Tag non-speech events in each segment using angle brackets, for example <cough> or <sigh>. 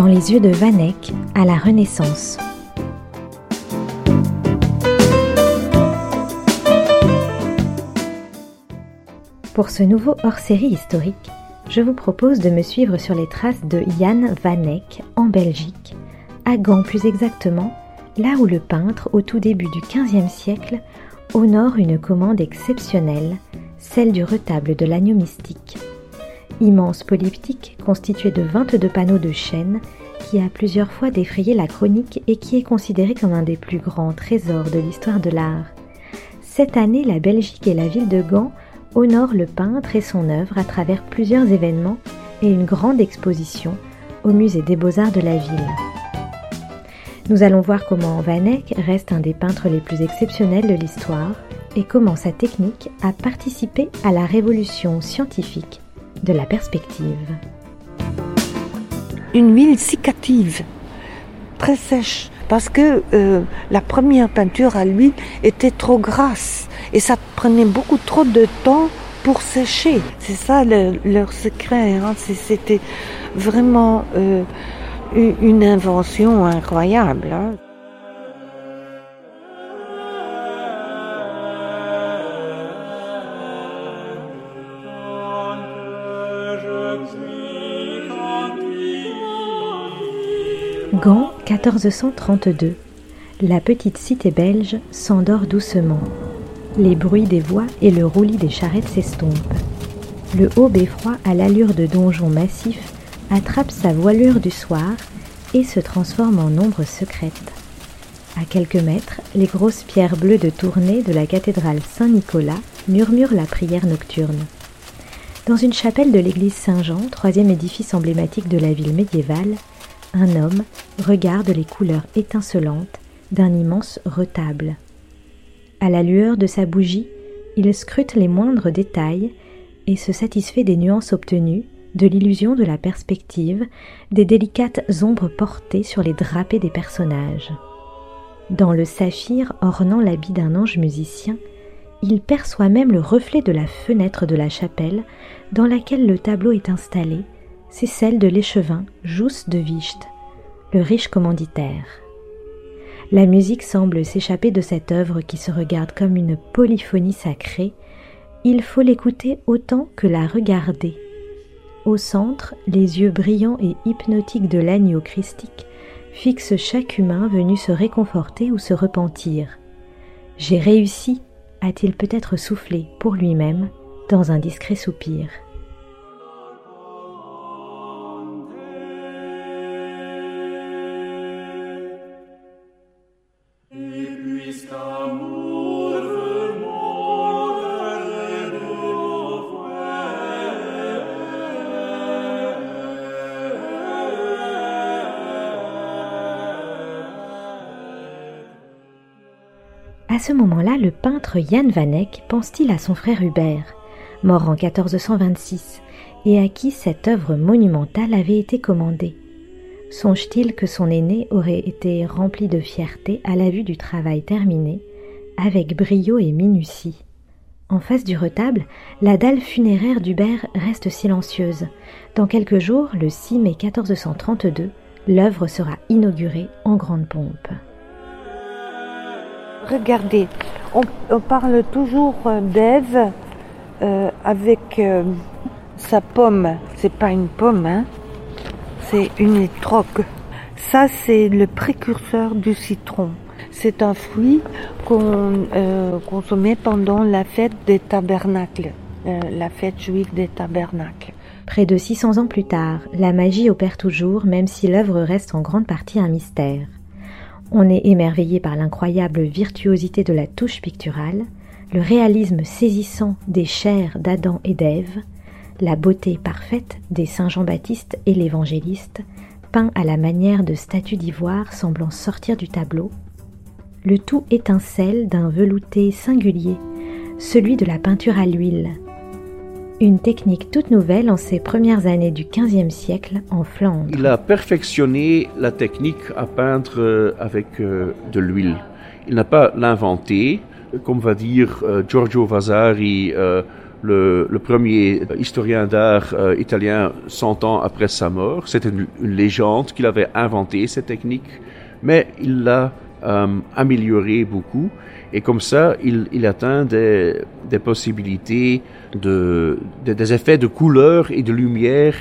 Dans les yeux de Vanek à la Renaissance. Pour ce nouveau hors-série historique, je vous propose de me suivre sur les traces de Jan Vanek en Belgique, à Gand plus exactement, là où le peintre, au tout début du XVe siècle, honore une commande exceptionnelle, celle du retable de l'agneau mystique. Immense polyptyque constitué de 22 panneaux de chêne qui a plusieurs fois défrayé la chronique et qui est considéré comme un des plus grands trésors de l'histoire de l'art. Cette année, la Belgique et la ville de Gand honorent le peintre et son œuvre à travers plusieurs événements et une grande exposition au musée des beaux-arts de la ville. Nous allons voir comment Van Eyck reste un des peintres les plus exceptionnels de l'histoire et comment sa technique a participé à la révolution scientifique de la perspective. Une ville cicative, très sèche, parce que euh, la première peinture à l'huile était trop grasse et ça prenait beaucoup trop de temps pour sécher. C'est ça leur secret. Hein. C'était vraiment euh, une invention incroyable. Hein. Gand, 1432. La petite cité belge s'endort doucement. Les bruits des voix et le roulis des charrettes s'estompent. Le haut beffroi à l'allure de donjon massif attrape sa voilure du soir et se transforme en ombre secrète. À quelques mètres, les grosses pierres bleues de tournée de la cathédrale Saint-Nicolas murmurent la prière nocturne. Dans une chapelle de l'église Saint-Jean, troisième édifice emblématique de la ville médiévale, un homme regarde les couleurs étincelantes d'un immense retable. À la lueur de sa bougie, il scrute les moindres détails et se satisfait des nuances obtenues, de l'illusion de la perspective, des délicates ombres portées sur les drapés des personnages. Dans le saphir ornant l'habit d'un ange musicien, il perçoit même le reflet de la fenêtre de la chapelle dans laquelle le tableau est installé c'est celle de l'échevin Jousse de Vicht, le riche commanditaire. La musique semble s'échapper de cette œuvre qui se regarde comme une polyphonie sacrée. Il faut l'écouter autant que la regarder. Au centre, les yeux brillants et hypnotiques de l'agneau christique fixent chaque humain venu se réconforter ou se repentir. J'ai réussi, a-t-il peut-être soufflé pour lui-même dans un discret soupir. Ce moment-là, le peintre Jan van Eyck pense-t-il à son frère Hubert, mort en 1426, et à qui cette œuvre monumentale avait été commandée Songe-t-il que son aîné aurait été rempli de fierté à la vue du travail terminé, avec brio et minutie? En face du retable, la dalle funéraire d'Hubert reste silencieuse. Dans quelques jours, le 6 mai 1432, l'œuvre sera inaugurée en grande pompe. Regardez, on, parle toujours euh, d'Ève euh, avec euh, sa pomme. C'est pas une pomme, hein c'est une étrogue. Ça, c'est le précurseur du citron. C'est un fruit qu'on consommait pendant la fête des tabernacles, la fête juive des tabernacles. Près de 600 ans plus tard, la magie opère toujours, même si l'œuvre reste en grande partie un mystère. On est émerveillé par l'incroyable virtuosité de la touche picturale, le réalisme saisissant des chairs d'Adam et d'Ève, la beauté parfaite des Saint Jean-Baptiste et l'Évangéliste, peints à la manière de statues d'ivoire semblant sortir du tableau. Le tout étincelle d'un velouté singulier, celui de la peinture à l'huile, une technique toute nouvelle en ses premières années du XVe siècle en Flandre. Il a perfectionné la technique à peindre euh, avec euh, de l'huile. Il n'a pas l'inventé, comme va dire euh, Giorgio Vasari le, premier historien d'art italien 100 ans après sa mort. C'était une, légende qu'il avait inventé cette technique, mais il l'a améliorée beaucoup. Et comme ça, il, atteint des, possibilités de, des effets de couleur et de lumière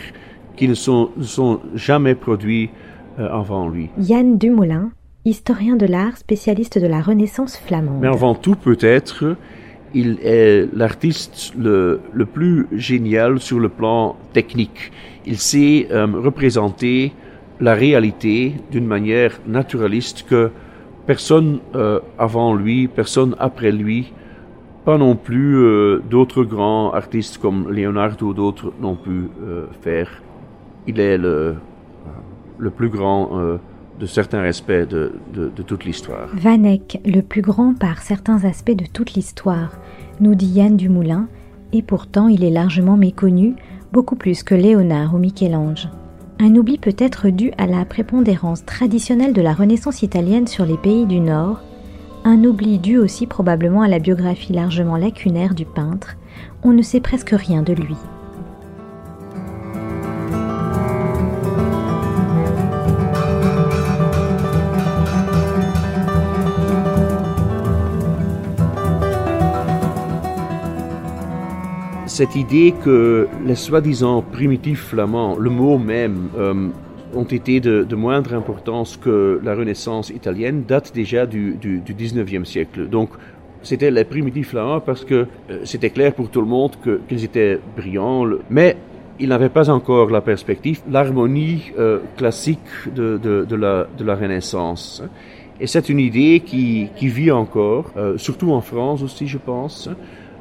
qui ne sont, sont jamais produits avant lui. Yann Dumoulin, historien de l'art, spécialiste de la Renaissance flamande. Mais avant tout, peut-être, il est l'artiste le, le, plus génial sur le plan technique. Il sait euh, représenter la réalité d'une manière naturaliste que personne euh, avant lui, personne après lui, pas non plus euh, d'autres grands artistes comme Leonardo ou d'autres n'ont pu faire. Il est le, le plus grand de certains aspects de, toute l'histoire. Van Eyck, le plus grand par certains aspects de toute l'histoire, nous dit Yann Dumoulin, et pourtant il est largement méconnu, beaucoup plus que Léonard ou Michel-Ange. Un oubli peut être dû à la prépondérance traditionnelle de la Renaissance italienne sur les pays du Nord, un oubli dû aussi probablement à la biographie largement lacunaire du peintre, on ne sait presque rien de lui. Cette idée que les soi-disant primitifs flamands, le mot même, euh, ont été de, moindre importance que la Renaissance italienne, date déjà du, du, 19e siècle. Donc, c'était les primitifs flamands parce que euh, c'était clair pour tout le monde qu'ils étaient brillants, mais ils n'avaient pas encore la perspective, l'harmonie euh, classique de, la, Renaissance. Et c'est une idée qui vit encore, surtout en France aussi, je pense.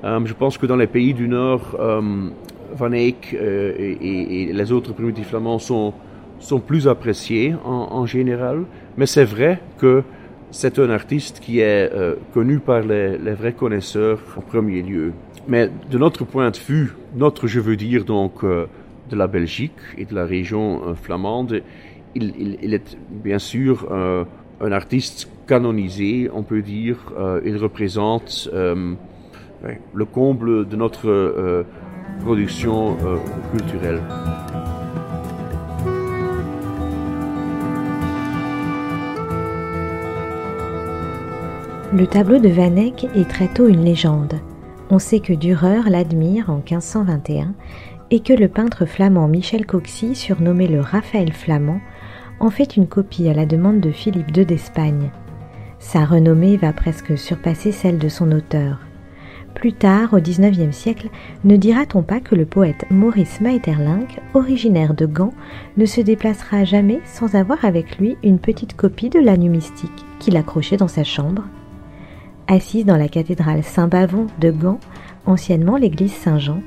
Euh, je pense que dans les pays du Nord, euh, Van Eyck euh, et, les autres primitifs flamands sont, sont plus appréciés en, général, mais c'est vrai que c'est un artiste qui est connu par les, vrais connaisseurs en premier lieu. Mais de notre point de vue, notre, je veux dire donc, de la Belgique et de la région flamande, il, il, est bien sûr un artiste canonisé, on peut dire. il représente le comble de notre euh, production euh, culturelle. Le tableau de Van Eyck est très tôt une légende. On sait que Dürer l'admire en 1521 et que le peintre flamand Michel Coxy, surnommé le Raphaël flamand, en fait une copie à la demande de Philippe II d'Espagne. Sa renommée va presque surpasser celle de son auteur. Plus tard, au XIXe siècle, ne dira-t-on pas que le poète Maurice Maeterlinck, originaire de Gand, ne se déplacera jamais sans avoir avec lui une petite copie de l'anneau mystique qu'il accrochait dans sa chambre? Assise dans la cathédrale Saint-Bavon de Gand, anciennement l'église Saint-Jean,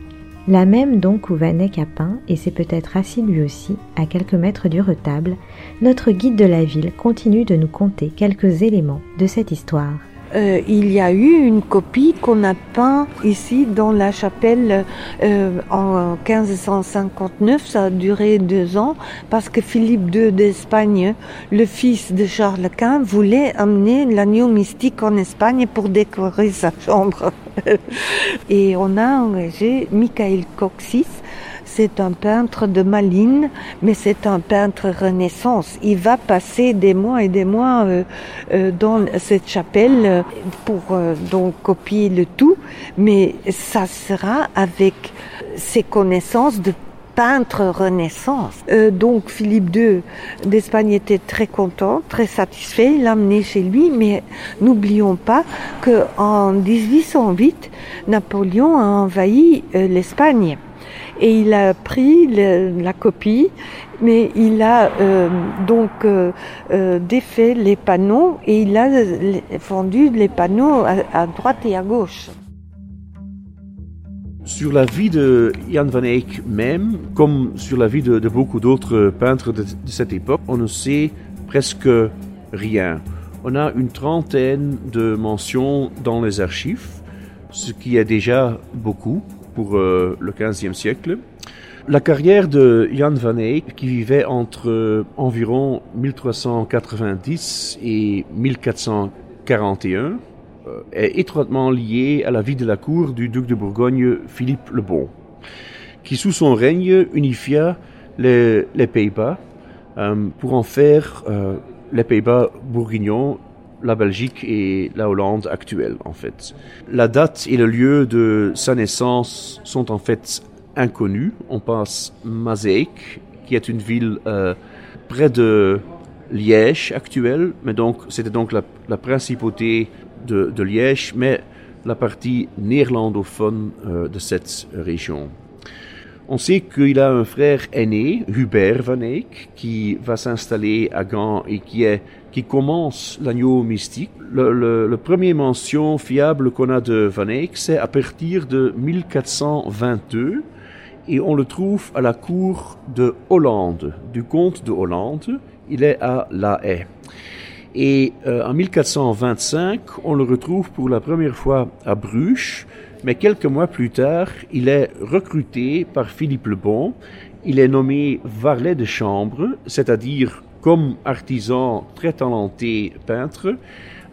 la même donc où Vanek a peint et s'est peut-être assis lui aussi, à quelques mètres du retable, notre guide de la ville continue de nous conter quelques éléments de cette histoire. Euh, il y a eu une copie qu'on a peint ici dans la chapelle euh, en 1559. Ça a duré deux ans parce que Philippe II d'Espagne, le fils de Charles Quint, voulait amener l'agneau mystique en Espagne pour décorer sa chambre. <laughs> Et on a engagé Michael Coxis c'est un peintre de Malines, mais c'est un peintre renaissance. Il va passer des mois et des mois euh, euh, dans cette chapelle euh, pour donc copier le tout, mais ça sera avec ses connaissances de peintre renaissance. donc Philippe II d'Espagne était très content, très satisfait, il l'a amené chez lui, mais n'oublions pas que en 1808, Napoléon a envahi l'Espagne et il a pris la copie, mais il a euh, donc euh, euh, défait les panneaux et il a vendu les panneaux à, droite et à gauche. Sur la vie de Jan van Eyck même, comme sur la vie de, beaucoup d'autres peintres de, cette époque, on ne sait presque rien. On a une trentaine de mentions dans les archives, ce qui est déjà beaucoup pour euh, le XVe siècle. La carrière de Jan van Eyck, qui vivait entre euh, environ 1390 et 1441, est étroitement lié à la vie de la cour du duc de Bourgogne Philippe le Bon, qui sous son règne unifia les, Pays-Bas pour en faire les Pays-Bas bourguignons la Belgique et la Hollande actuelle, en fait. La date et le lieu de sa naissance sont en fait inconnus. On passe Mazeik, qui est une ville euh, près de Liège actuelle, mais donc c'était donc la, principauté de, Liège, mais la partie néerlandophone euh, de cette région. On sait qu'il a un frère aîné, Hubert Van Eyck, qui va s'installer à Gand et qui commence l'agneau mystique. Le, premier mention fiable qu'on a de Van Eyck, c'est à partir de 1422 et on le trouve à la cour de Hollande, du comte de Hollande. Il est à La Haye. Et euh, en 1425, on le retrouve pour la première fois à Bruges mais quelques mois plus tard, il est recruté par Philippe le Bon. Il est nommé varlet de chambre, c'est-à-dire comme artisan très talenté peintre.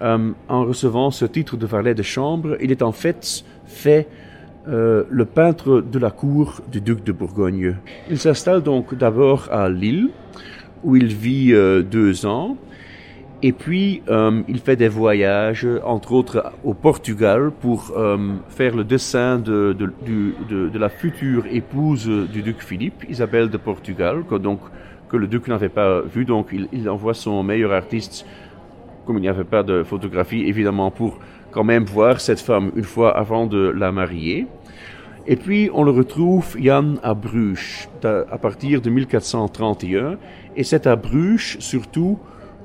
Euh, en recevant ce titre de varlet de chambre, il est en fait fait euh, le peintre de la cour du duc de Bourgogne. Il s'installe donc d'abord à Lille, où il vit euh, deux ans. Et puis, euh, il fait des voyages, entre autres au Portugal, pour euh, faire le dessin de, de, la future épouse du duc Philippe, Isabelle de Portugal, que, donc, que le duc n'avait pas vu. Donc, il, envoie son meilleur artiste, comme il n'y avait pas de photographie, évidemment, pour quand même voir cette femme une fois avant de la marier. Et puis, on le retrouve, Yann, à Bruges, à partir de 1431. Et c'est à Bruges, surtout,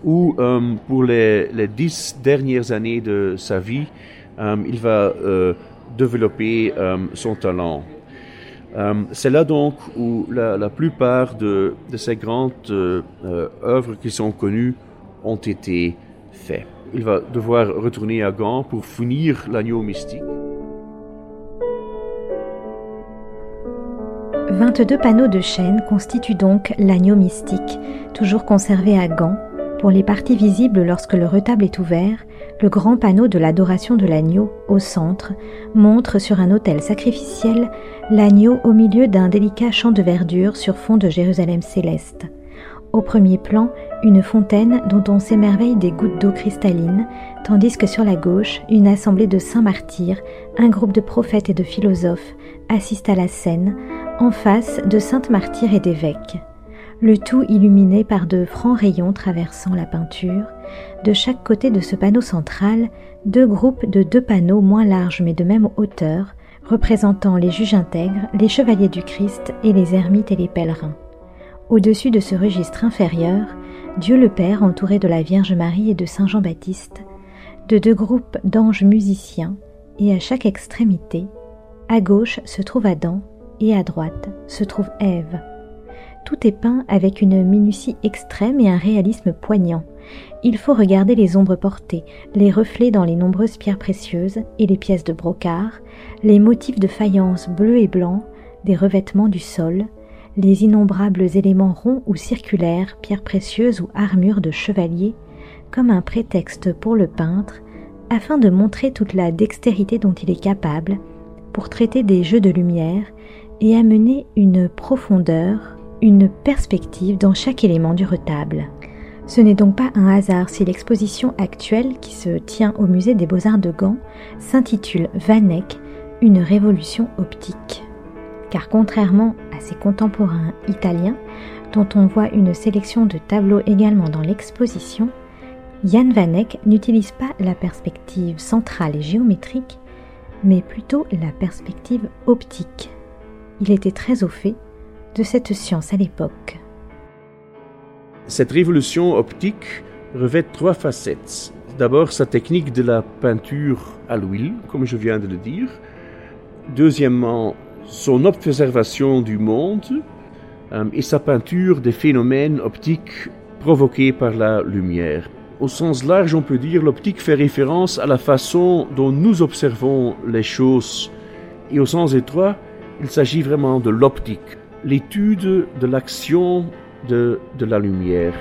où euh, pour les, dix dernières années de sa vie, euh, il va euh, développer son talent. C'est là donc où la, la plupart de, de, ces grandes œuvres qui sont connues ont été faites. Il va devoir retourner à Gand pour finir l'agneau mystique. 22 panneaux de chêne constituent donc l'agneau mystique, toujours conservé à Gand, pour les parties visibles lorsque le retable est ouvert, le grand panneau de l'adoration de l'agneau, au centre, montre sur un autel sacrificiel l'agneau au milieu d'un délicat champ de verdure sur fond de Jérusalem céleste. Au premier plan, une fontaine dont on s'émerveille des gouttes d'eau cristalline, tandis que sur la gauche, une assemblée de saints martyrs, un groupe de prophètes et de philosophes assistent à la scène, en face de saintes martyrs et d'évêques le tout illuminé par de francs rayons traversant la peinture. De chaque côté de ce panneau central, deux groupes de deux panneaux moins larges mais de même hauteur, représentant les juges intègres, les chevaliers du Christ et les ermites et les pèlerins. Au-dessus de ce registre inférieur, Dieu le Père entouré de la Vierge Marie et de Saint Jean-Baptiste, de deux groupes d'anges musiciens, et à chaque extrémité, à gauche se trouve Adam et à droite se trouve Ève tout est peint avec une minutie extrême et un réalisme poignant. Il faut regarder les ombres portées, les reflets dans les nombreuses pierres précieuses et les pièces de brocart, les motifs de faïence bleu et blanc, des revêtements du sol, les innombrables éléments ronds ou circulaires, pierres précieuses ou armures de chevalier, comme un prétexte pour le peintre, afin de montrer toute la dextérité dont il est capable, pour traiter des jeux de lumière et amener une profondeur, une perspective dans chaque élément du retable. Ce n'est donc pas un hasard si l'exposition actuelle qui se tient au musée des beaux-arts de Gand s'intitule Vanek, une révolution optique. Car contrairement à ses contemporains italiens, dont on voit une sélection de tableaux également dans l'exposition, Jan Vanek n'utilise pas la perspective centrale et géométrique, mais plutôt la perspective optique. Il était très au fait de cette science à l'époque. Cette révolution optique revêt trois facettes. D'abord sa technique de la peinture à l'huile, comme je viens de le dire. Deuxièmement, son observation du monde euh, et sa peinture des phénomènes optiques provoqués par la lumière. Au sens large, on peut dire l'optique fait référence à la façon dont nous observons les choses. Et au sens étroit, il s'agit vraiment de l'optique, l'étude de l'action de, de la lumière.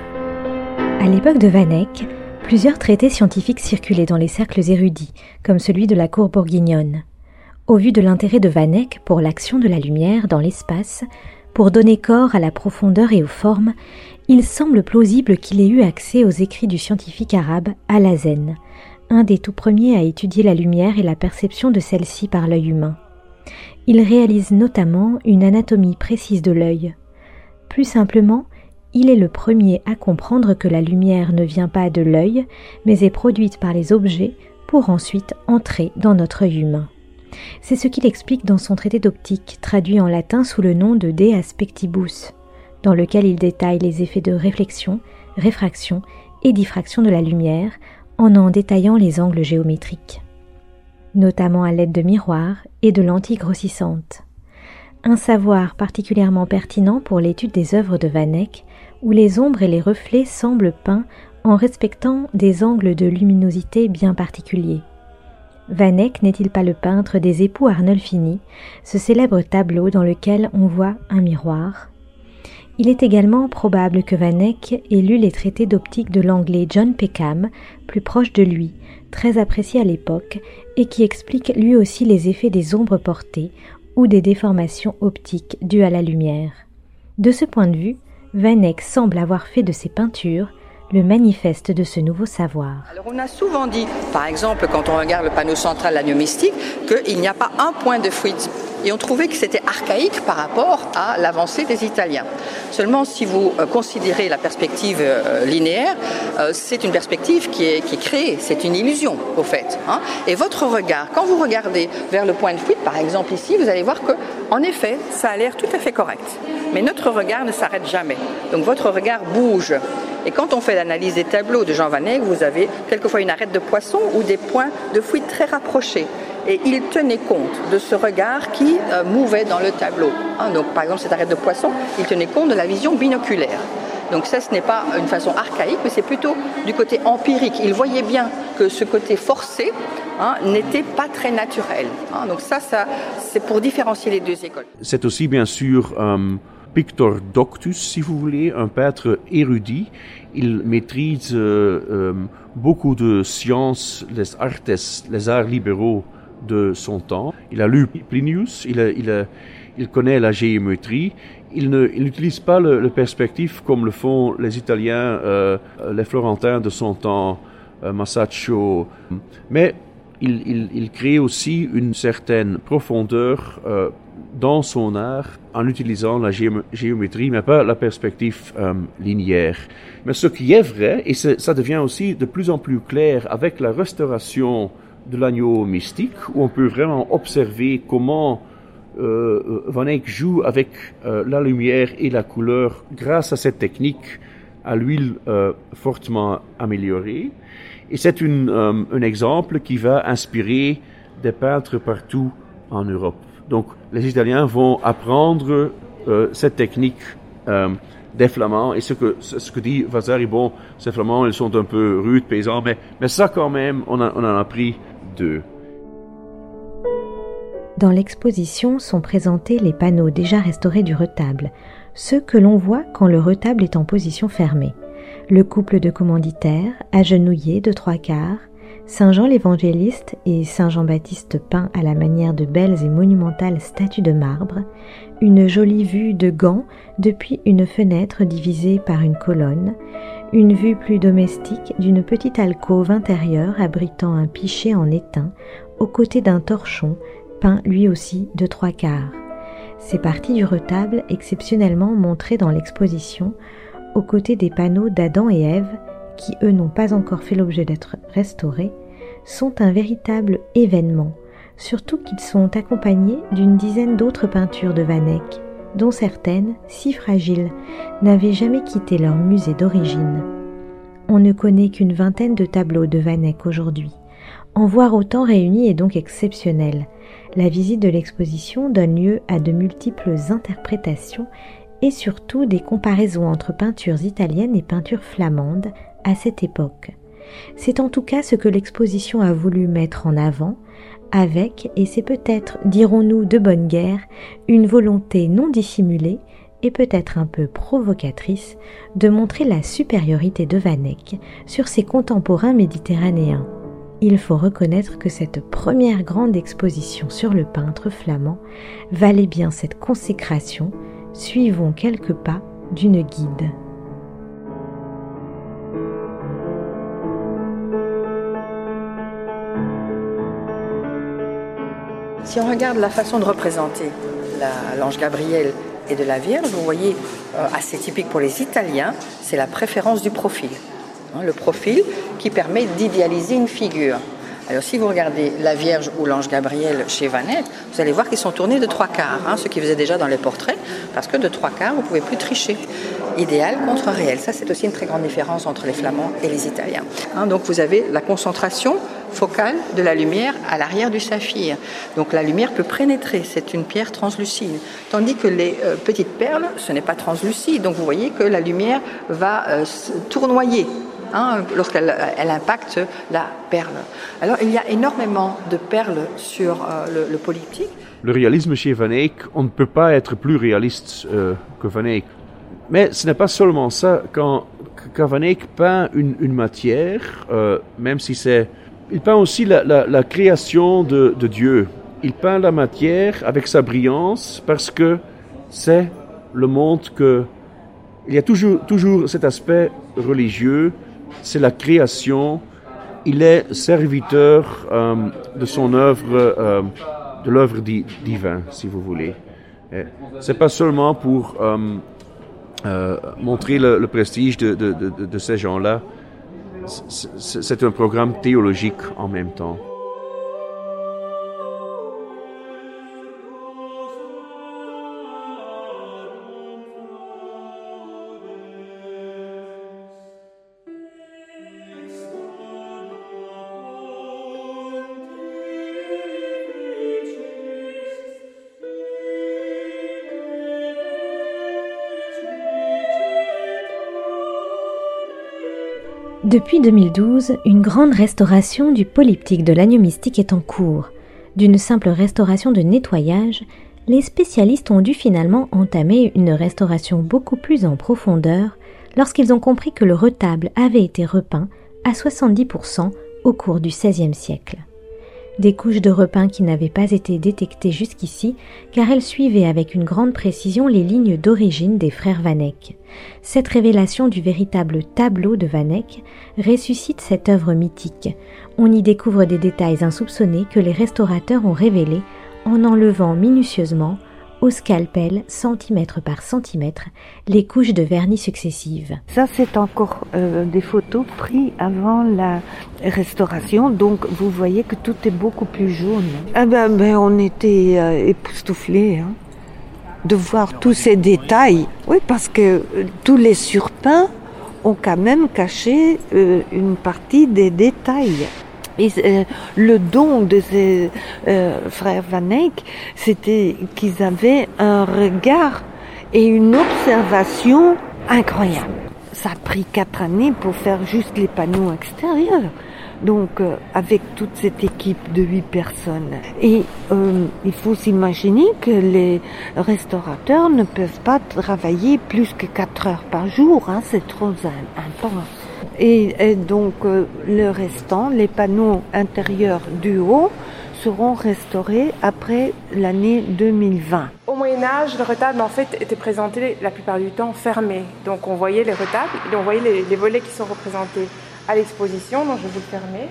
À l'époque de Vanek, Plusieurs traités scientifiques circulaient dans les cercles érudits, comme celui de la cour bourguignonne. Au vu de l'intérêt de Van Eyck pour l'action de la lumière dans l'espace, pour donner corps à la profondeur et aux formes, il semble plausible qu'il ait eu accès aux écrits du scientifique arabe Alazen, un des tout premiers à étudier la lumière et la perception de celle-ci par l'œil humain. Il réalise notamment une anatomie précise de l'œil. Plus simplement, il est le premier à comprendre que la lumière ne vient pas de l'œil, mais est produite par les objets pour ensuite entrer dans notre œil humain. C'est ce qu'il explique dans son traité d'optique, traduit en latin sous le nom de De Aspectibus, dans lequel il détaille les effets de réflexion, réfraction et diffraction de la lumière, en en détaillant les angles géométriques, notamment à l'aide de miroirs et de lentilles grossissantes. Un savoir particulièrement pertinent pour l'étude des œuvres de Van Eyck, où les ombres et les reflets semblent peints en respectant des angles de luminosité bien particuliers. Van Eyck n'est-il pas le peintre des époux Arnolfini, ce célèbre tableau dans lequel on voit un miroir? Il est également probable que Van Eyck ait lu les traités d'optique de l'anglais John Peckham, plus proche de lui, très apprécié à l'époque, et qui explique lui aussi les effets des ombres portées ou des déformations optiques dues à la lumière. De ce point de vue, Van Eyck semble avoir fait de ses peintures le manifeste de ce nouveau savoir. On a souvent dit, par exemple, quand on regarde le panneau central l'agneau mystique, qu'il n'y a pas un point de fuite. Et on trouvait que c'était archaïque par rapport à l'avancée des Italiens. Seulement, si vous euh, considérez la perspective euh, linéaire, euh, c'est une perspective qui est, qui est créée, c'est une illusion au fait. Hein. Et votre regard, quand vous regardez vers le point de fuite, par exemple ici, vous allez voir que, en effet, ça a l'air tout à fait correct. Mais notre regard ne s'arrête jamais. Donc votre regard bouge. Et quand on fait l'analyse des tableaux de Jean Van vous avez quelquefois une arête de poisson ou des points de fuite très rapprochés. Et il tenait compte de ce regard qui euh, mouvait dans le tableau. Hein, donc, par exemple, cette arête de poisson, il tenait compte de la vision binoculaire. Donc ça, ce n'est pas une façon archaïque, mais c'est plutôt du côté empirique. Il voyait bien que ce côté forcé hein, n'était pas très naturel. Hein. Donc ça, c'est pour différencier les deux écoles. C'est aussi bien sûr un pictor doctus, si vous voulez, un peintre érudit. Il maîtrise euh, euh, beaucoup de sciences, les artes, les arts libéraux de son temps. Il a lu Plinius, il, il, connaît la géométrie. Il n'utilise pas le, perspective comme le font les Italiens, euh, les Florentins de son temps, euh, Masaccio. Mais il, il, crée aussi une certaine profondeur euh, dans son art en utilisant la géométrie, mais pas la perspective linéaire. Mais ce qui est vrai, et ça devient aussi de plus en plus clair avec la restauration de l'agneau mystique, où on peut vraiment observer comment euh, euh, Van Eyck joue avec euh, la lumière et la couleur grâce à cette technique à l'huile fortement améliorée. Et c'est un exemple qui va inspirer des peintres partout en Europe. Donc les Italiens vont apprendre cette technique des Flamands. Et ce que, ce que dit Vasari, bon, ces Flamands, ils sont un peu rudes, paysans, mais, mais ça quand même, on, on en a appris dans l'exposition sont présentés les panneaux déjà restaurés du retable, ceux que l'on voit quand le retable est en position fermée. Le couple de commanditaires, agenouillés de trois quarts, Saint Jean l'Évangéliste et Saint Jean-Baptiste peints à la manière de belles et monumentales statues de marbre, une jolie vue de Gand depuis une fenêtre divisée par une colonne, une vue plus domestique d'une petite alcôve intérieure abritant un pichet en étain aux côtés d'un torchon peint lui aussi de trois quarts. Ces parties du retable exceptionnellement montrées dans l'exposition aux côtés des panneaux d'Adam et Ève qui eux n'ont pas encore fait l'objet d'être restaurés, sont un véritable événement, surtout qu'ils sont accompagnés d'une dizaine d'autres peintures de Van Eyck, dont certaines, si fragiles, n'avaient jamais quitté leur musée d'origine. On ne connaît qu'une vingtaine de tableaux de Van Eyck aujourd'hui. En voir autant réunis est donc exceptionnel. La visite de l'exposition donne lieu à de multiples interprétations et surtout des comparaisons entre peintures italiennes et peintures flamandes à cette époque. C'est en tout cas ce que l'exposition a voulu mettre en avant, avec, et c'est peut-être, dirons-nous de bonne guerre, une volonté non dissimulée et peut-être un peu provocatrice de montrer la supériorité de Van Eyck sur ses contemporains méditerranéens. Il faut reconnaître que cette première grande exposition sur le peintre flamand valait bien cette consécration. Suivons quelques pas d'une guide. Si on regarde la façon de représenter l'ange Gabriel et de la Vierge, vous voyez, euh, assez typique pour les Italiens, c'est la préférence du profil. Hein, le profil qui permet d'idéaliser une figure. Alors si vous regardez la Vierge ou l'ange Gabriel chez Vanette, vous allez voir qu'ils sont tournés de trois quarts, hein, ce qui faisait déjà dans les portraits, parce que de trois quarts, vous ne pouvez plus tricher. Idéal contre réel. Ça, c'est aussi une très grande différence entre les Flamands et les Italiens. Hein, donc vous avez la concentration focale de la lumière à l'arrière du saphir. Donc la lumière peut pénétrer, c'est une pierre translucide. Tandis que les euh, petites perles, ce n'est pas translucide. Donc vous voyez que la lumière va euh, tournoyer hein, lorsqu'elle elle impacte la perle. Alors il y a énormément de perles sur euh, le, politique. Le réalisme chez Van Eyck, on ne peut pas être plus réaliste que Van Eyck. Mais ce n'est pas seulement ça. Quand, Van Eyck peint une matière, même si c'est il peint aussi la, création de, Dieu. Il peint la matière avec sa brillance parce que c'est le monde que... Il y a toujours, toujours cet aspect religieux, c'est la création. Il est serviteur euh, de son œuvre, euh, de l'œuvre divine, si vous voulez. C'est pas seulement pour euh, montrer le, prestige de ces gens-là, c'est un programme théologique en même temps. Depuis 2012, une grande restauration du polyptyque de l'agneau mystique est en cours. D'une simple restauration de nettoyage, les spécialistes ont dû finalement entamer une restauration beaucoup plus en profondeur lorsqu'ils ont compris que le retable avait été repeint à 70% au cours du XVIe siècle des couches de repeint qui n'avaient pas été détectées jusqu'ici, car elles suivaient avec une grande précision les lignes d'origine des frères Vanek. Cette révélation du véritable tableau de Vanek ressuscite cette œuvre mythique. On y découvre des détails insoupçonnés que les restaurateurs ont révélés en enlevant minutieusement au scalpel, centimètre par centimètre, les couches de vernis successives. Ça, c'est encore euh, des photos prises avant la restauration, donc vous voyez que tout est beaucoup plus jaune. Ah ben, ben on était euh, époustouflés hein, de voir tous ces détails. Oui, parce que euh, tous les surpeints ont quand même caché une partie des détails. Euh, le don de ces euh, frères Van Eyck, c'était qu'ils avaient un regard et une observation incroyable. Ça a pris quatre années pour faire juste les panneaux extérieurs. Donc, euh, avec toute cette équipe de huit personnes. Et il faut s'imaginer que les restaurateurs ne peuvent pas travailler plus que quatre heures par jour. Hein, c'est trop intense. Et, donc euh, le restant, les panneaux intérieurs du haut, seront restaurés après l'année 2020. Au Moyen Âge, le retable en fait était présenté la plupart du temps fermé. Donc on voyait les retables et on voyait les, volets qui sont représentés à l'exposition. Donc je vous le fermer.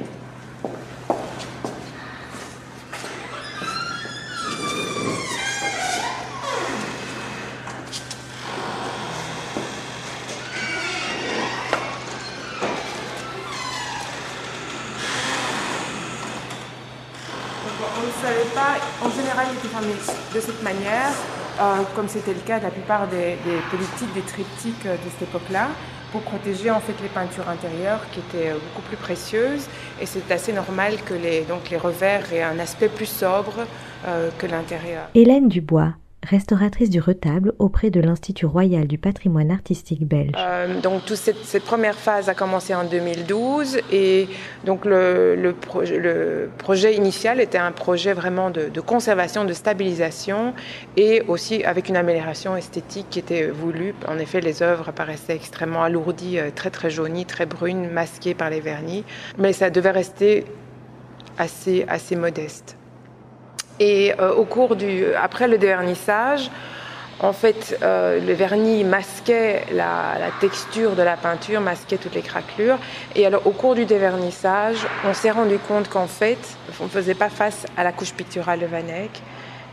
En général, il était fermé de cette manière, euh, comme c'était le cas de la plupart des, politiques, des triptyques euh, de cette époque-là, pour protéger en fait les peintures intérieures qui étaient euh, beaucoup plus précieuses. Et c'est assez normal que les, donc, les revers aient un aspect plus sobre que l'intérieur. Hélène Dubois, restauratrice du retable auprès de l'Institut royal du patrimoine artistique belge. Euh, donc toute cette, première phase a commencé en 2012 et donc le, projet initial était un projet vraiment de, de, conservation, de stabilisation et aussi avec une amélioration esthétique qui était voulue. En effet, les œuvres paraissaient extrêmement alourdies, euh, très très jaunies, très brunes, masquées par les vernis, mais ça devait rester assez, assez modeste. Et euh, au cours du, après le dévernissage, en fait, euh, le vernis masquait la, texture de la peinture, masquait toutes les craquelures. Et alors, au cours du dévernissage, on s'est rendu compte qu'en fait, on ne faisait pas face à la couche picturale de Van Eyck,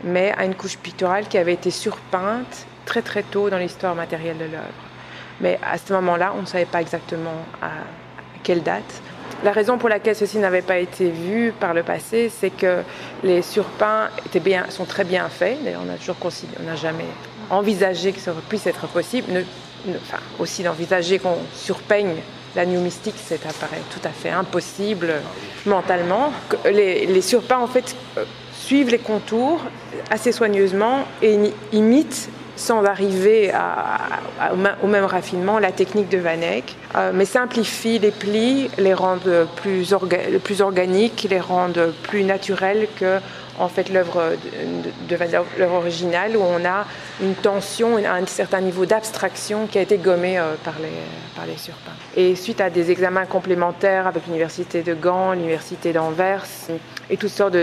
mais à une couche picturale qui avait été surpeinte très très tôt dans l'histoire matérielle de l'œuvre. Mais à ce moment-là, on ne savait pas exactement à quelle date. La raison pour laquelle ceci n'avait pas été vu par le passé, c'est que les surpeints sont très bien faits. D'ailleurs, on toujours on n'a jamais envisagé que ça puisse être possible. aussi d'envisager qu'on surpeigne l'agneau mystique, c'est apparaît tout à fait impossible mentalement. Les, les surpeints, en fait, euh, suivent les contours assez soigneusement et imitent sans arriver au même raffinement, la technique de Van Eyck, euh, mais simplifie les plis, les rendent plus, organiques, les rendent plus naturels que en fait l'œuvre de, l'œuvre originale où on a une tension, un certain niveau d'abstraction qui a été gommé euh, par, les, par. Et suite à des examens complémentaires avec l'université de Gand, l'université d'Anvers et toutes sortes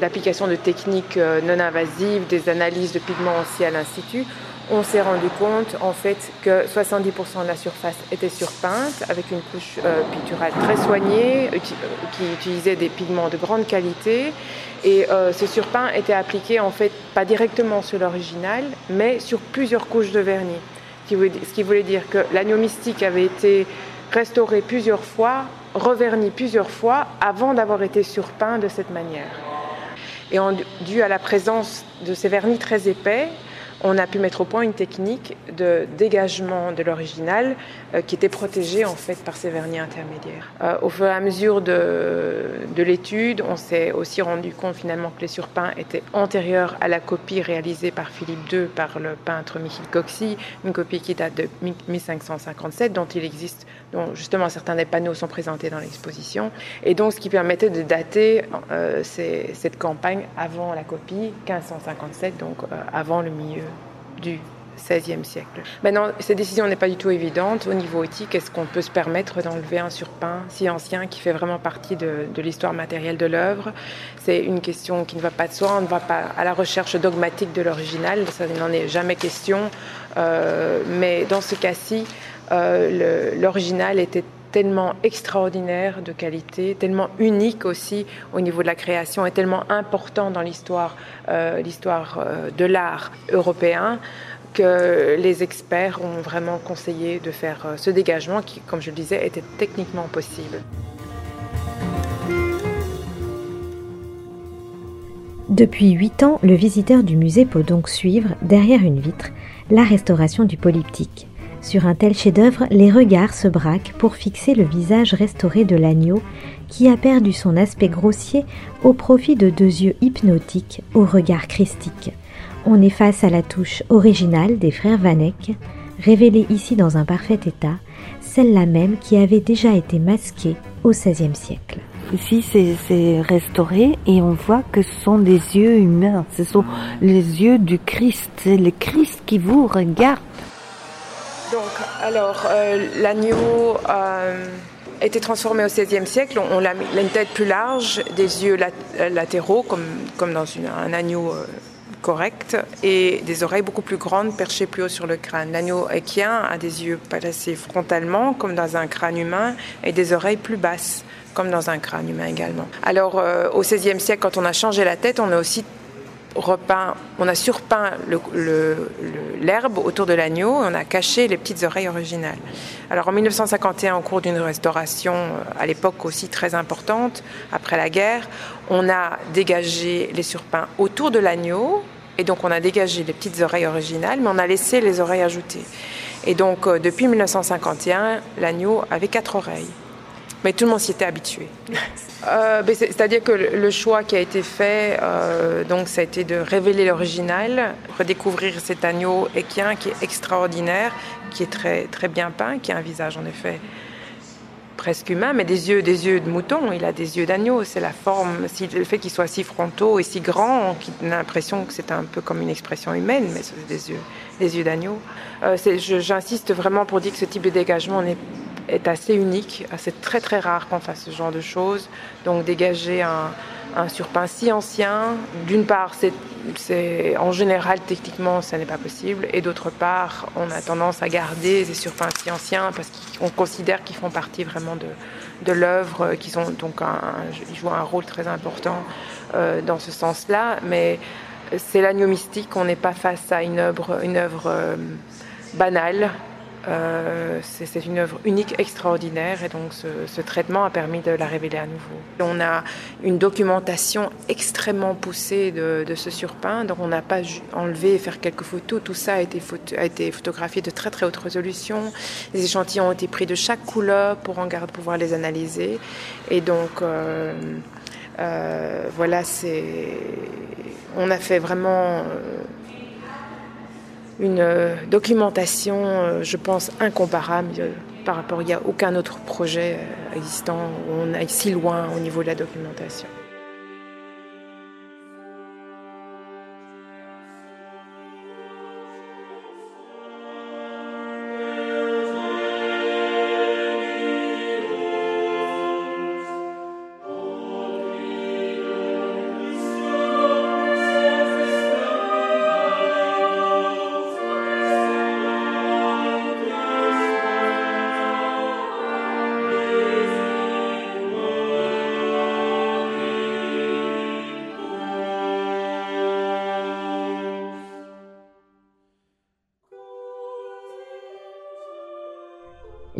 d'applications de, techniques euh, non invasives, des analyses de pigments aussi à l'institut, on s'est rendu compte en fait que 70% de la surface était surpeinte avec une couche euh, picturale très soignée qui utilisait des pigments de grande qualité et euh, ce surpeint était appliqué en fait pas directement sur l'original, mais sur plusieurs couches de vernis. Ce qui voulait dire que l'agneau mystique avait été restauré plusieurs fois, reverni plusieurs fois avant d'avoir été surpeint de cette manière. Et dû à la présence de ces vernis très épais, on a pu mettre au point une technique de dégagement de l'original euh, qui était protégée en fait par ces vernis intermédiaires. Euh, au fur et à mesure de, de l'étude, on s'est aussi rendu compte finalement que les surpeints étaient antérieurs à la copie réalisée par Philippe II par le peintre Michel Coxy, une copie qui date de 1557 dont il existe, dont justement certains des panneaux sont présentés dans l'exposition, et donc ce qui permettait de dater euh, cette campagne avant la copie, 1557, donc avant le milieu du XVIe siècle. Maintenant, cette décision n'est pas du tout évidente. Au niveau éthique, est-ce qu'on peut se permettre d'enlever un surpeint si ancien qui fait vraiment partie de, l'histoire matérielle de l'œuvre? C'est une question qui ne va pas de soi. On ne va pas à la recherche dogmatique de l'original. Ça n'en est jamais question. Euh, mais dans ce cas-ci, euh, l'original était tellement extraordinaire de qualité, tellement unique aussi au niveau de la création et tellement important dans l'histoire euh, euh, de l'art européen que les experts ont vraiment conseillé de faire euh, ce dégagement qui, comme je le disais, était techniquement possible. Depuis huit ans, le visiteur du musée peut donc suivre, derrière une vitre, la restauration du polyptyque. Sur un tel chef-d'œuvre, les regards se braquent pour fixer le visage restauré de l'agneau qui a perdu son aspect grossier au profit de deux yeux hypnotiques au regard christique. On est face à la touche originale des frères Vanek, révélée ici dans un parfait état, celle-là même qui avait déjà été masquée au XVIe siècle. Ici, c'est restauré et on voit que ce sont des yeux humains, ce sont les yeux du Christ, c'est le Christ qui vous regarde. Donc, alors, euh, l'agneau euh, été transformé au XVIe siècle. On, mis une tête plus large, des yeux latéraux, comme, comme dans un agneau euh, correct, et des oreilles beaucoup plus grandes, perchées plus haut sur le crâne. L'agneau équien a des yeux placés frontalement, comme dans un crâne humain, et des oreilles plus basses, comme dans un crâne humain également. Alors, au XVIe siècle, quand on a changé la tête, on a aussi repeint, on a surpeint l'herbe autour de l'agneau et on a caché les petites oreilles originales. Alors en 1951, au cours d'une restauration, euh, à l'époque aussi très importante, après la guerre, on a dégagé les surpeints autour de l'agneau et donc on a dégagé les petites oreilles originales, mais on a laissé les oreilles ajoutées. Et donc euh, depuis 1951, l'agneau avait quatre oreilles. Mais tout le monde s'y était habitué. <laughs> Euh, c'est-à-dire que le choix qui a été fait, euh, donc, ça a été de révéler l'original, redécouvrir cet agneau équin qui est extraordinaire, qui est très, très bien peint, qui a un visage en effet presque humain, mais des yeux, des yeux de mouton. Il a des yeux d'agneau. C'est la forme, le fait qu'il soit si frontaux et si grand, qui donne l'impression que c'est un peu comme une expression humaine, mais c'est des yeux, des yeux d'agneau. Euh, j'insiste vraiment pour dire que ce type de dégagement est, est assez unique. C'est très très rare qu'on fasse ce genre de choses. Donc dégager un, un surpain si ancien, d'une part, c'est, en général, techniquement, ça n'est pas possible, et d'autre part, on a tendance à garder ces surpins si anciens parce qu'on considère qu'ils font partie vraiment de, de l'œuvre, qu'ils ont donc ils jouent un rôle très important euh, dans ce sens-là, mais c'est l'agneau mystique, on n'est pas face à une œuvre, une œuvre euh, banale, euh, c'est une œuvre unique, extraordinaire, et donc ce, traitement a permis de la révéler à nouveau. On a une documentation extrêmement poussée de, ce surpeint, donc on n'a pas enlevé et faire quelques photos, tout ça a été, photographié de très très haute résolution. Les échantillons ont été pris de chaque couleur pour en garde, pouvoir les analyser, et donc euh, euh, voilà, c'est, on a fait vraiment une euh, documentation, euh, je pense, incomparable euh, par rapport, a aucun autre projet existant où on aille si loin au niveau de la documentation.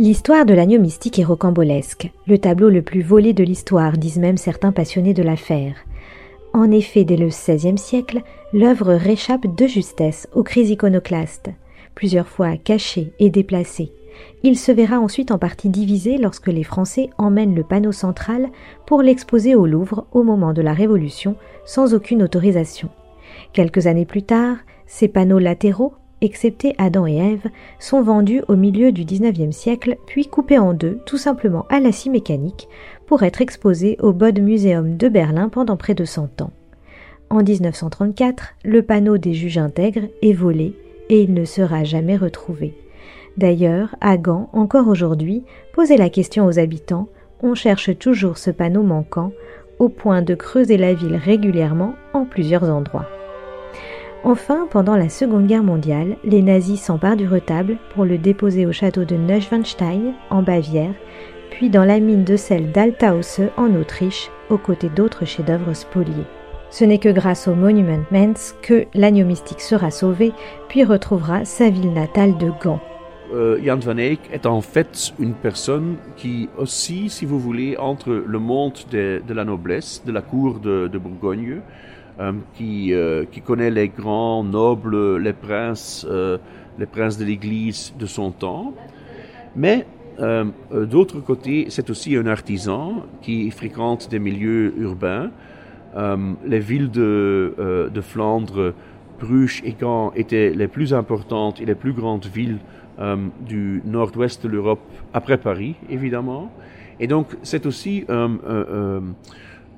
L'histoire de l'agneau mystique est rocambolesque, le tableau le plus volé de l'histoire, disent même certains passionnés de l'affaire. En effet, dès le XVIe siècle, l'œuvre réchappe de justesse aux crises iconoclastes, plusieurs fois cachée et déplacée. Il se verra ensuite en partie divisé lorsque les Français emmènent le panneau central pour l'exposer au Louvre au moment de la Révolution sans aucune autorisation. Quelques années plus tard, ces panneaux latéraux, excepté Adam et Ève, sont vendus au milieu du XIXe siècle, puis coupés en deux, tout simplement à la scie mécanique, pour être exposés au Bode Museum de Berlin pendant près de 100 ans. En 1934, le panneau des juges intègres est volé et il ne sera jamais retrouvé. D'ailleurs, à Gand, encore aujourd'hui, poser la question aux habitants, on cherche toujours ce panneau manquant, au point de creuser la ville régulièrement en plusieurs endroits. Enfin, pendant la Seconde Guerre mondiale, les nazis s'emparent du retable pour le déposer au château de Neuschwanstein, en Bavière, puis dans la mine de sel d'Altausse, en Autriche, aux côtés d'autres chefs-d'œuvre spoliés. Ce n'est que grâce au Monument Mens que l'agneau mystique sera sauvé, puis retrouvera sa ville natale de Gand. Euh, Jan van Eyck est en fait une personne qui aussi, si vous voulez, entre le monde de, la noblesse, de la cour de Bourgogne, qui, euh, qui connaît les grands nobles, les princes, euh, les princes de l'Église de son temps. Mais d'autre côté, c'est aussi un artisan qui fréquente des milieux urbains. les villes de, Flandre, Bruges et Gand étaient les plus importantes et les plus grandes villes du nord-ouest de l'Europe, après Paris, évidemment. Et donc, c'est aussi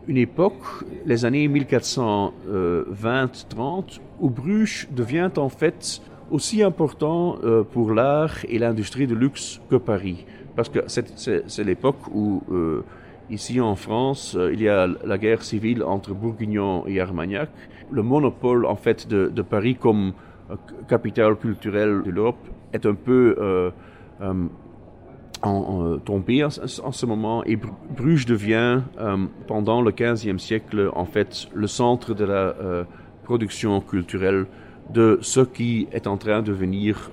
une époque, les années 1420-30, où Bruges devient en fait aussi important euh, pour l'art et l'industrie de luxe que Paris. Parce que c'est l'époque où, euh, ici en France, euh, il y a la guerre civile entre Bourguignon et Armagnac. Le monopole, en fait, de, Paris comme capitale culturelle de l'Europe est un peu tombé en, ce moment et Bruges devient euh, pendant le XVe siècle en fait le centre de la euh, production culturelle de ce qui est en train de devenir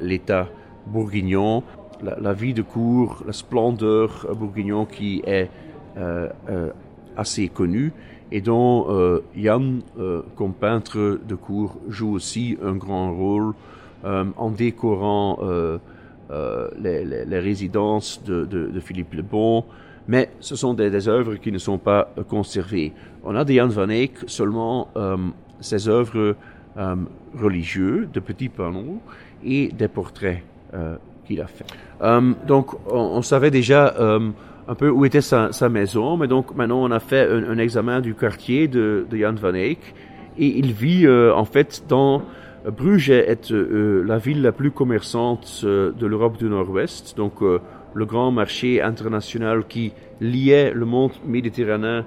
l'État bourguignon, la, vie de cour, la splendeur bourguignon qui est assez connue. Et dont Jan, comme peintre de cour, joue aussi un grand rôle en décorant euh, les, résidences de, Philippe le Bon, mais ce sont des, œuvres qui ne sont pas conservées. On a de Jan van Eyck seulement ses œuvres religieuses, de petits panneaux et des portraits qu'il a fait. donc, on, savait déjà un peu où était sa, maison, mais donc maintenant on a fait un, examen du quartier de, Jan van Eyck et il vit en fait dans Bruges est euh, la ville la plus commerçante euh, de l'Europe du Nord-Ouest, donc euh, le grand marché international qui liait le monde méditerranéen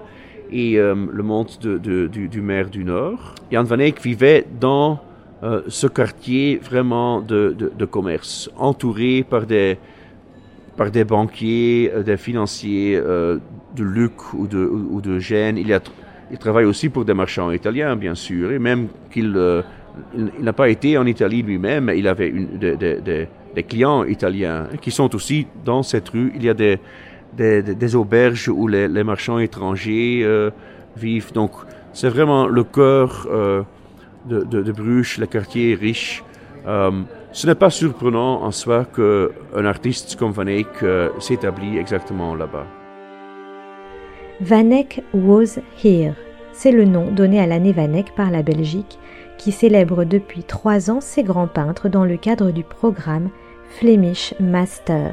et le monde de, du, mer du Nord. Jan van Eyck vivait dans ce quartier vraiment de, commerce, entouré par des, par des banquiers, des financiers de Luc ou de, ou, Gênes. Il travaille aussi pour des marchands italiens, bien sûr, et même qu'il il, n'a pas été en Italie lui-même, mais il avait des clients italiens qui sont aussi dans cette rue. Il y a des, auberges où les, marchands étrangers euh, vivent. Donc, c'est vraiment le cœur euh, de, de, Bruges, le quartier riche. Euh, ce n'est pas surprenant en soi qu'un artiste comme Van Eyck s'établit exactement là-bas. Van Eyck was here. C'est le nom donné à l'année Van Eyck par la Belgique qui célèbre depuis trois ans ses grands peintres dans le cadre du programme Flemish Master.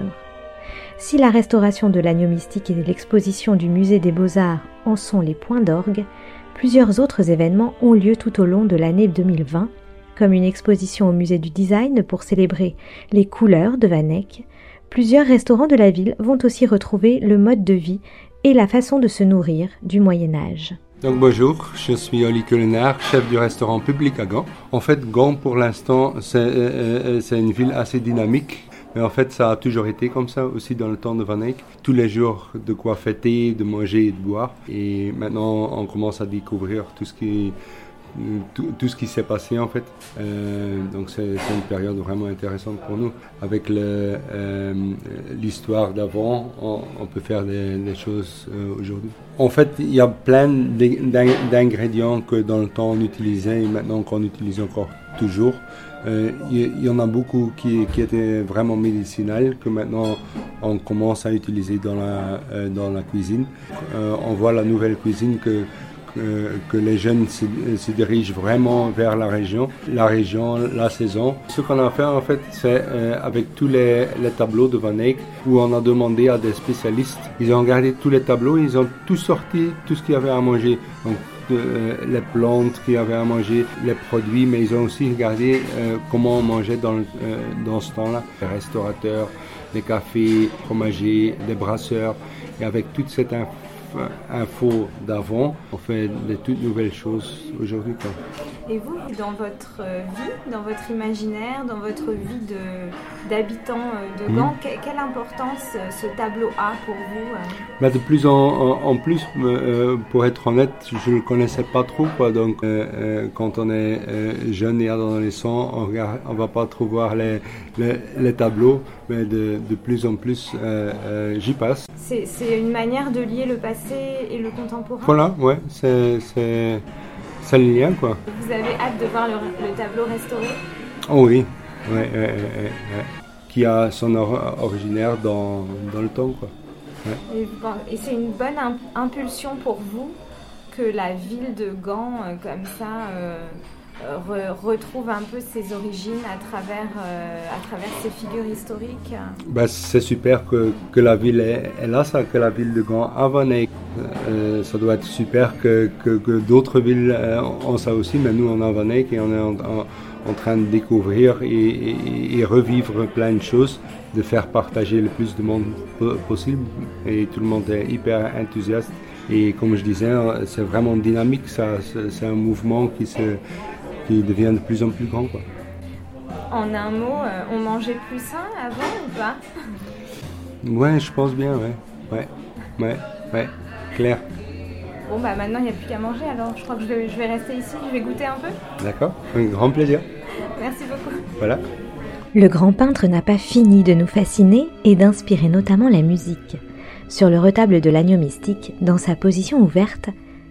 Si la restauration de l'agneau mystique et l'exposition du musée des beaux-arts en sont les points d'orgue, plusieurs autres événements ont lieu tout au long de l'année 2020, comme une exposition au musée du design pour célébrer les couleurs de Van Eyck. Plusieurs restaurants de la ville vont aussi retrouver le mode de vie et la façon de se nourrir du Moyen Âge. Donc bonjour, je suis Oli Culinaire, chef du restaurant public à Gand. En fait, Gand pour l'instant, c'est euh, euh, une ville assez dynamique. Mais en fait, ça a toujours été comme ça aussi dans le temps de Van Eyck. Tous les jours, de quoi fêter, de manger et de boire. Et maintenant, on commence à découvrir tout ce qui tout, ce qui s'est passé en fait. Euh, donc c'est une période vraiment intéressante pour nous. Avec euh, l'histoire d'avant, on, peut faire des, choses euh, aujourd'hui. En fait, il y a plein d'ingrédients que dans le temps on utilisait et maintenant qu'on utilise encore toujours. Il y, en a beaucoup qui, étaient vraiment médicinales que maintenant on commence à utiliser dans la cuisine. on voit la nouvelle cuisine que que, les jeunes se, dirigent vraiment vers la région, la région, la saison. Ce qu'on a fait en fait, c'est euh, avec tous les, tableaux de Van Eyck, où on a demandé à des spécialistes, ils ont regardé tous les tableaux, ils ont tout sorti, tout ce qu'il y avait à manger. Donc, euh, les plantes qu'il y avait à manger, les produits, mais ils ont aussi regardé euh, comment on mangeait dans, ce temps-là. Les restaurateurs, les cafés, fromagers, les brasseurs, et avec toute cette information info d'avant, on fait de toutes nouvelles choses aujourd'hui. Et vous, dans votre euh, vie, dans votre imaginaire, dans votre vie d'habitant euh, de hmm. Gand, quelle importance euh, ce tableau a pour vous bah, De plus en, plus, pour être honnête, je ne le connaissais pas trop. Quoi. Donc, quand on est jeune et adolescent, on ne va pas trop voir les, les, tableaux, mais de, de plus en plus, j'y passe. C'est une manière de lier le passé et le contemporain? Voilà, ouais, c'est ça le lien, quoi. Vous avez hâte de voir le, tableau restauré? Oh oui, ouais, ouais, ouais, qui a son originaire dans, dans, le temps, quoi. Et, c'est une bonne impulsion pour vous que la ville de Gand, euh, comme ça, euh, retrouve un peu ses origines à travers, euh, à travers ces figures historiques bah, C'est super que, que, la ville est, là, ça, que la ville de Gand a euh, ça doit être super que, que, d'autres villes euh, ont ça aussi, mais nous on a Vanek et on est en, train de découvrir et, et, revivre plein de choses, de faire partager le plus de monde possible et tout le monde est hyper enthousiaste. Et comme je disais, c'est vraiment dynamique, ça, c'est un mouvement qui se, devient de plus en plus grand. Quoi. En un mot, euh, on mangeait plus sain avant ou pas? Ouais, je pense bien, ouais. Ouais, ouais, ouais, clair. Bon, bah maintenant, il n'y a plus qu'à manger, alors je crois que je vais, je vais, rester ici, je vais goûter un peu. D'accord, un grand plaisir. Merci beaucoup. Voilà. Le grand peintre n'a pas fini de nous fasciner et d'inspirer notamment la musique. Sur le retable de l'agneau mystique, dans sa position ouverte,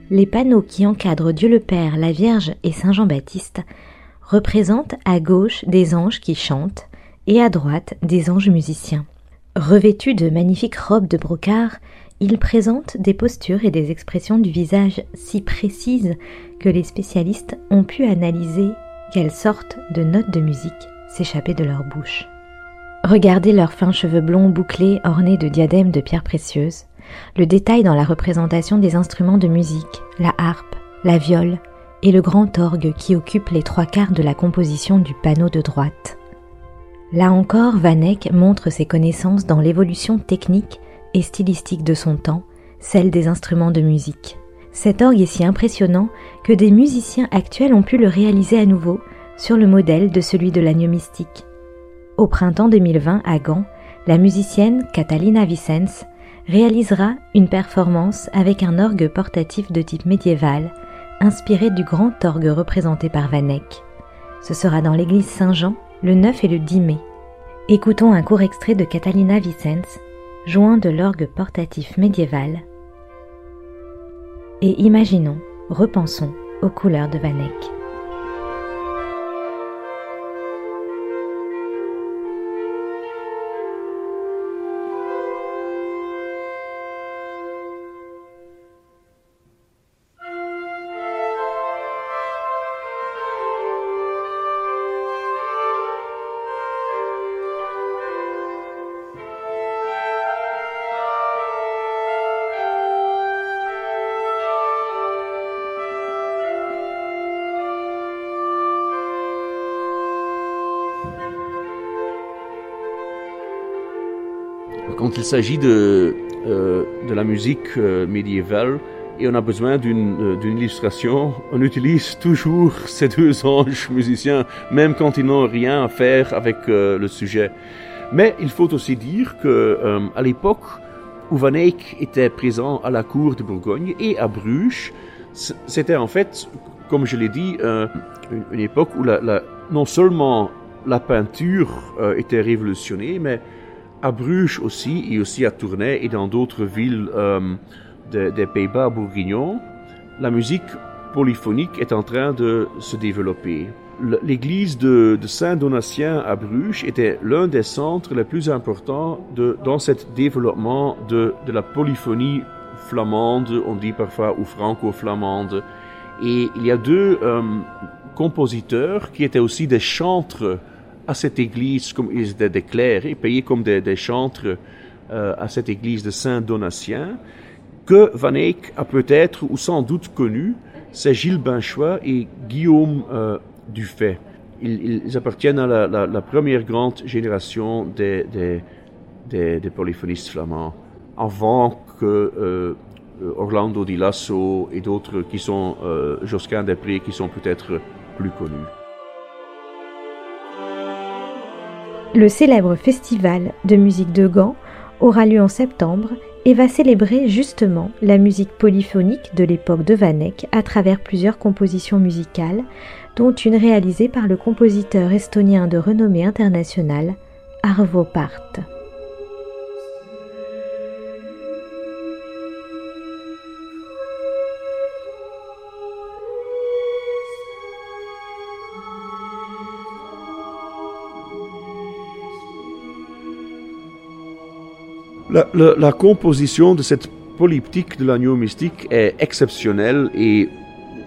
les panneaux qui encadrent Dieu le Père, la Vierge et Saint Jean-Baptiste représentent à gauche des anges qui chantent et à droite des anges musiciens. Revêtus de magnifiques robes de brocart, Il présente des postures et des expressions du visage si précises que les spécialistes ont pu analyser quelles sortes de notes de musique s'échappaient de leur bouche. Regardez leurs fins cheveux blonds bouclés ornés de diadèmes de pierres précieuses, le détail dans la représentation des instruments de musique, la harpe, la viole et le grand orgue qui occupe les trois quarts de la composition du panneau de droite. Là encore, Van Eyck montre ses connaissances dans l'évolution technique et stylistique de son temps, celle des instruments de musique. Cet orgue est si impressionnant que des musiciens actuels ont pu le réaliser à nouveau sur le modèle de celui de l'agneau mystique. Au printemps 2020 à Gand, la musicienne Catalina Vicens réalisera une performance avec un orgue portatif de type médiéval, inspiré du grand orgue représenté par Van Eyck. Ce sera dans l'église Saint-Jean le 9 et le 10 mai. Écoutons un court extrait de Catalina Vicens, jouant de l'orgue portatif médiéval et imaginons, repensons aux couleurs de Van s'agit de, euh, de la musique euh, médiévale et on a besoin d'une euh, illustration, on utilise toujours <laughs> ces deux anges musiciens, même quand ils n'ont rien à faire avec euh, le sujet. Mais il faut aussi dire que à l'époque où Van Eyck était présent à la cour de Bourgogne et à Bruges, c'était en fait, comme je l'ai dit, une, époque où non seulement la peinture était révolutionnée, mais à Bruges aussi, et aussi à Tournai et dans d'autres villes euh, de- des Pays-Bas bourguignons, la musique polyphonique est en train de se développer. L'église de, Saint-Donatien à Bruges était l'un des centres les plus importants de, dans ce développement de, de la polyphonie flamande, on dit parfois, ou franco-flamande. Et il y a deux euh, compositeurs qui étaient aussi des chantres à cette église, comme ils étaient et payés comme des, chantres euh, à cette église de Saint-Donatien, que Van Eyck a peut-être ou sans doute connu, c'est Gilles Binchois et Guillaume euh, Dufay. Ils, appartiennent à la, première grande génération des, polyphonistes flamands, avant que euh, Orlando Di Lasso et d'autres qui sont euh, Josquin Després, qui sont peut-être plus connus. Le célèbre festival de musique de Gand aura lieu en septembre et va célébrer justement la musique polyphonique de l'époque de Van Eyck à travers plusieurs compositions musicales, dont une réalisée par le compositeur estonien de renommée internationale, Arvo Pärt. La, composition de cette polyptyque de l'agneau mystique est exceptionnelle et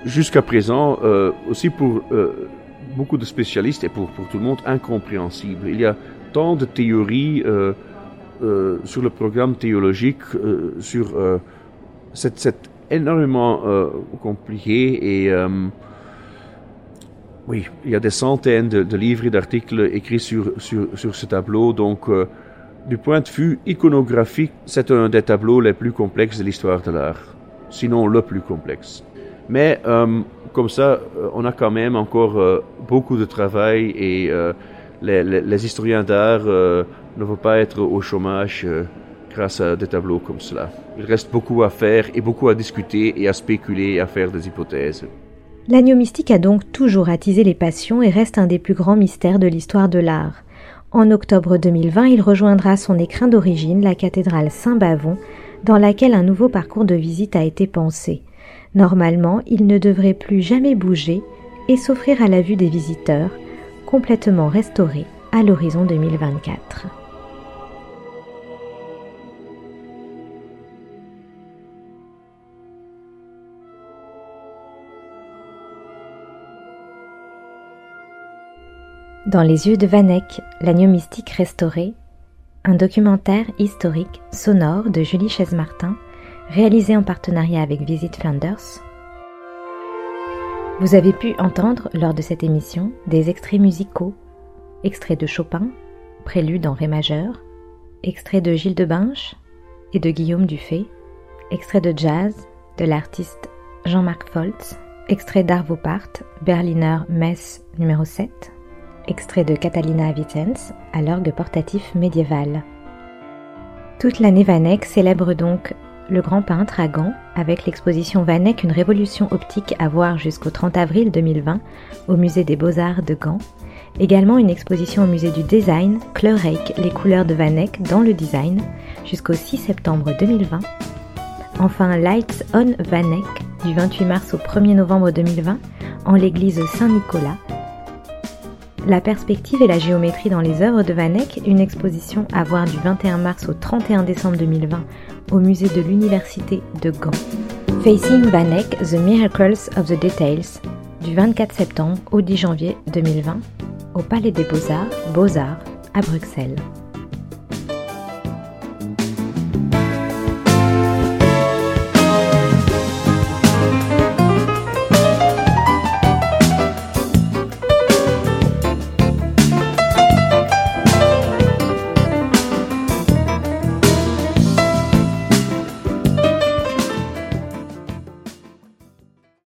jusqu'à présent euh, aussi pour euh, beaucoup de spécialistes et pour, pour tout le monde incompréhensible. Il y a tant de théories euh, sur le programme théologique, sur c'est c'est énormément compliqué et oui, il y a des centaines de, livres et d'articles écrits sur, sur, sur ce tableau, donc du point de vue iconographique, c'est un des tableaux les plus complexes de l'histoire de l'art, sinon le plus complexe. Mais euh, comme ça, euh, on a quand même encore euh, beaucoup de travail et les, les- historiens d'art ne vont pas être au chômage grâce à des tableaux comme cela. Il reste beaucoup à faire et beaucoup à discuter et à spéculer et à faire des hypothèses. L'agneau mystique a donc toujours attisé les passions et reste un des plus grands mystères de l'histoire de l'art. En octobre 2020, il rejoindra son écrin d'origine, la cathédrale Saint-Bavon, dans laquelle un nouveau parcours de visite a été pensé. Normalement, il ne devrait plus jamais bouger et s'offrir à la vue des visiteurs, complètement restauré à l'horizon 2024. Dans les yeux de Vanek, l'agneau mystique restauré, un documentaire historique sonore de Julie Chaise-Martin, réalisé en partenariat avec Visit Flanders. Vous avez pu entendre lors de cette émission des extraits musicaux, extraits de Chopin, prélude en ré majeur, extraits de Gilles de Binche et de Guillaume Dufay, extraits de jazz de l'artiste Jean-Marc Foltz, extrait d'Arvo Part, Berliner Messe numéro 7, extrait de Catalina Vitens à l'orgue portatif médiéval. Toute l'année Vanek célèbre donc le grand peintre à Gand avec l'exposition Vanek Une révolution optique à voir jusqu'au 30 avril 2020 au musée des beaux-arts de Gand. Également une exposition au musée du design Kleurreich les couleurs de Vanek dans le design jusqu'au 6 septembre 2020. Enfin Lights on Vanek du 28 mars au 1er novembre 2020 en l'église Saint-Nicolas la perspective et la géométrie dans les œuvres de Vanek, une exposition à voir du 21 mars au 31 décembre 2020 au musée de l'Université de Gand. Facing Vanek, The Miracles of the Details, du 24 septembre au 10 janvier 2020 au Palais des Beaux-Arts, Beaux-Arts, à Bruxelles.